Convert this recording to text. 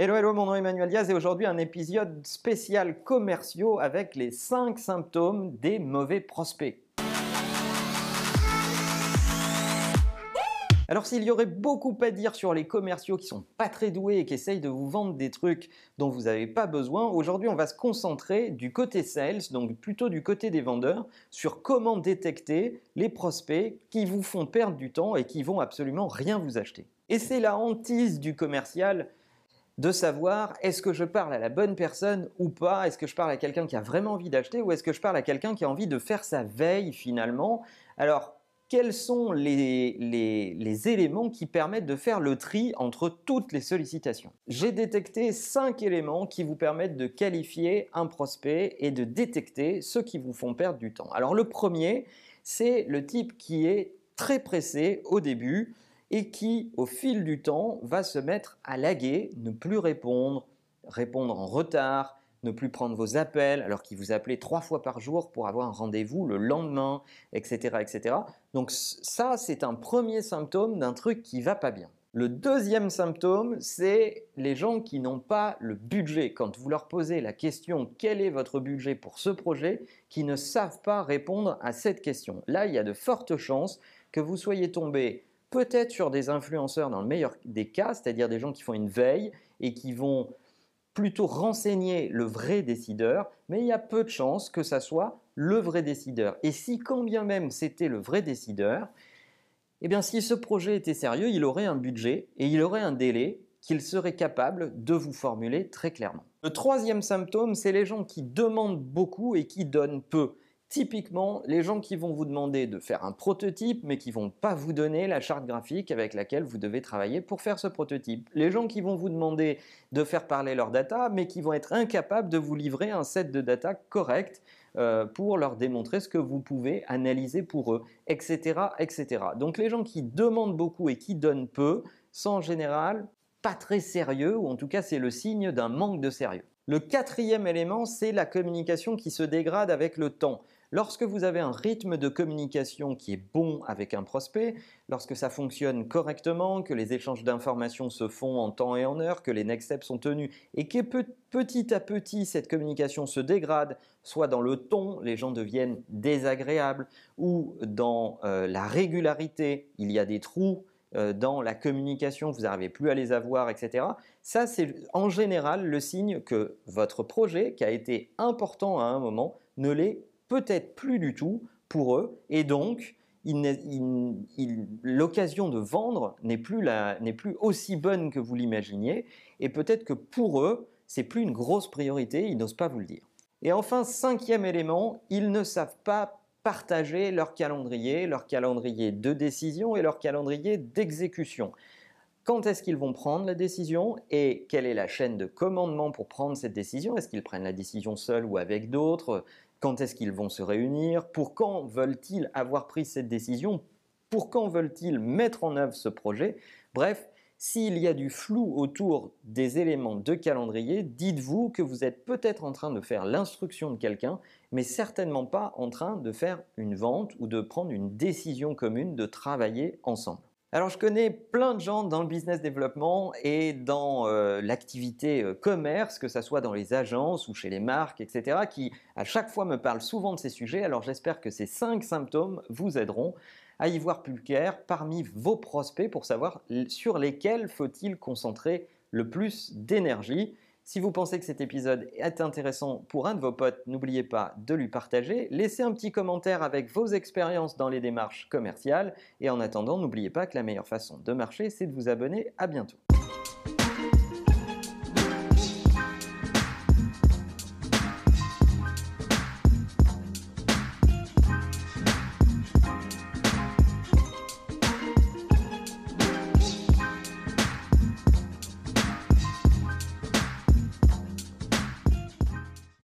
Hello, hello, mon nom est Emmanuel Diaz et aujourd'hui un épisode spécial commerciaux avec les 5 symptômes des mauvais prospects. Alors s'il y aurait beaucoup à dire sur les commerciaux qui sont pas très doués et qui essayent de vous vendre des trucs dont vous n'avez pas besoin, aujourd'hui on va se concentrer du côté sales, donc plutôt du côté des vendeurs, sur comment détecter les prospects qui vous font perdre du temps et qui vont absolument rien vous acheter. Et c'est la hantise du commercial de savoir est-ce que je parle à la bonne personne ou pas, est-ce que je parle à quelqu'un qui a vraiment envie d'acheter ou est-ce que je parle à quelqu'un qui a envie de faire sa veille finalement? Alors, quels sont les, les, éléments qui permettent de faire le tri entre toutes les sollicitations? J'ai détecté cinq éléments qui vous permettent de qualifier un prospect et de détecter ceux qui vous font perdre du temps. Alors le premier, c'est le type qui est très pressé au début, et qui, au fil du temps, va se mettre à laguer, ne plus répondre, répondre en retard, ne plus prendre vos appels alors qu'il vous appelait trois fois par jour pour avoir un rendez-vous le lendemain, etc. etc. Donc ça, c'est un premier symptôme d'un truc qui va pas bien. Le deuxième symptôme, c'est les gens qui n'ont pas le budget. Quand vous leur posez la question quel est votre budget pour ce projet, qui ne savent pas répondre à cette question. Là, il y a de fortes chances que vous soyez tombé peut-être sur des influenceurs dans le meilleur des cas, c'est-à-dire des gens qui font une veille et qui vont plutôt renseigner le vrai décideur, mais il y a peu de chances que ça soit le vrai décideur. Et si quand bien même c'était le vrai décideur, eh bien si ce projet était sérieux, il aurait un budget et il aurait un délai qu'il serait capable de vous formuler très clairement. Le troisième symptôme, c'est les gens qui demandent beaucoup et qui donnent peu. Typiquement, les gens qui vont vous demander de faire un prototype, mais qui vont pas vous donner la charte graphique avec laquelle vous devez travailler pour faire ce prototype. Les gens qui vont vous demander de faire parler leur data, mais qui vont être incapables de vous livrer un set de data correct euh, pour leur démontrer ce que vous pouvez analyser pour eux, etc., etc. Donc les gens qui demandent beaucoup et qui donnent peu sont en général pas très sérieux, ou en tout cas c'est le signe d'un manque de sérieux. Le quatrième élément, c'est la communication qui se dégrade avec le temps. Lorsque vous avez un rythme de communication qui est bon avec un prospect, lorsque ça fonctionne correctement, que les échanges d'informations se font en temps et en heure, que les next steps sont tenus et que petit à petit cette communication se dégrade, soit dans le ton, les gens deviennent désagréables, ou dans euh, la régularité, il y a des trous euh, dans la communication, vous n'arrivez plus à les avoir, etc. Ça, c'est en général le signe que votre projet, qui a été important à un moment, ne l'est peut-être plus du tout pour eux, et donc l'occasion de vendre n'est plus, aussi bonne que vous l'imaginiez, et peut-être que pour eux, c'est plus une grosse priorité, ils n'osent pas vous le dire. Et enfin, cinquième élément, ils ne savent pas partager leur calendrier, leur calendrier de décision et leur calendrier d'exécution. Quand est-ce qu'ils vont prendre la décision et quelle est la chaîne de commandement pour prendre cette décision? Est-ce qu'ils prennent la décision seuls ou avec d'autres? Quand est-ce qu'ils vont se réunir? Pour quand veulent-ils avoir pris cette décision? Pour quand veulent-ils mettre en œuvre ce projet? Bref, s'il y a du flou autour des éléments de calendrier, dites-vous que vous êtes peut-être en train de faire l'instruction de quelqu'un, mais certainement pas en train de faire une vente ou de prendre une décision commune de travailler ensemble. Alors je connais plein de gens dans le business développement et dans euh, l'activité euh, commerce, que ce soit dans les agences ou chez les marques, etc., qui à chaque fois me parlent souvent de ces sujets. Alors j'espère que ces cinq symptômes vous aideront à y voir plus clair parmi vos prospects pour savoir sur lesquels faut-il concentrer le plus d'énergie. Si vous pensez que cet épisode est intéressant pour un de vos potes, n'oubliez pas de lui partager. Laissez un petit commentaire avec vos expériences dans les démarches commerciales. Et en attendant, n'oubliez pas que la meilleure façon de marcher, c'est de vous abonner. À bientôt.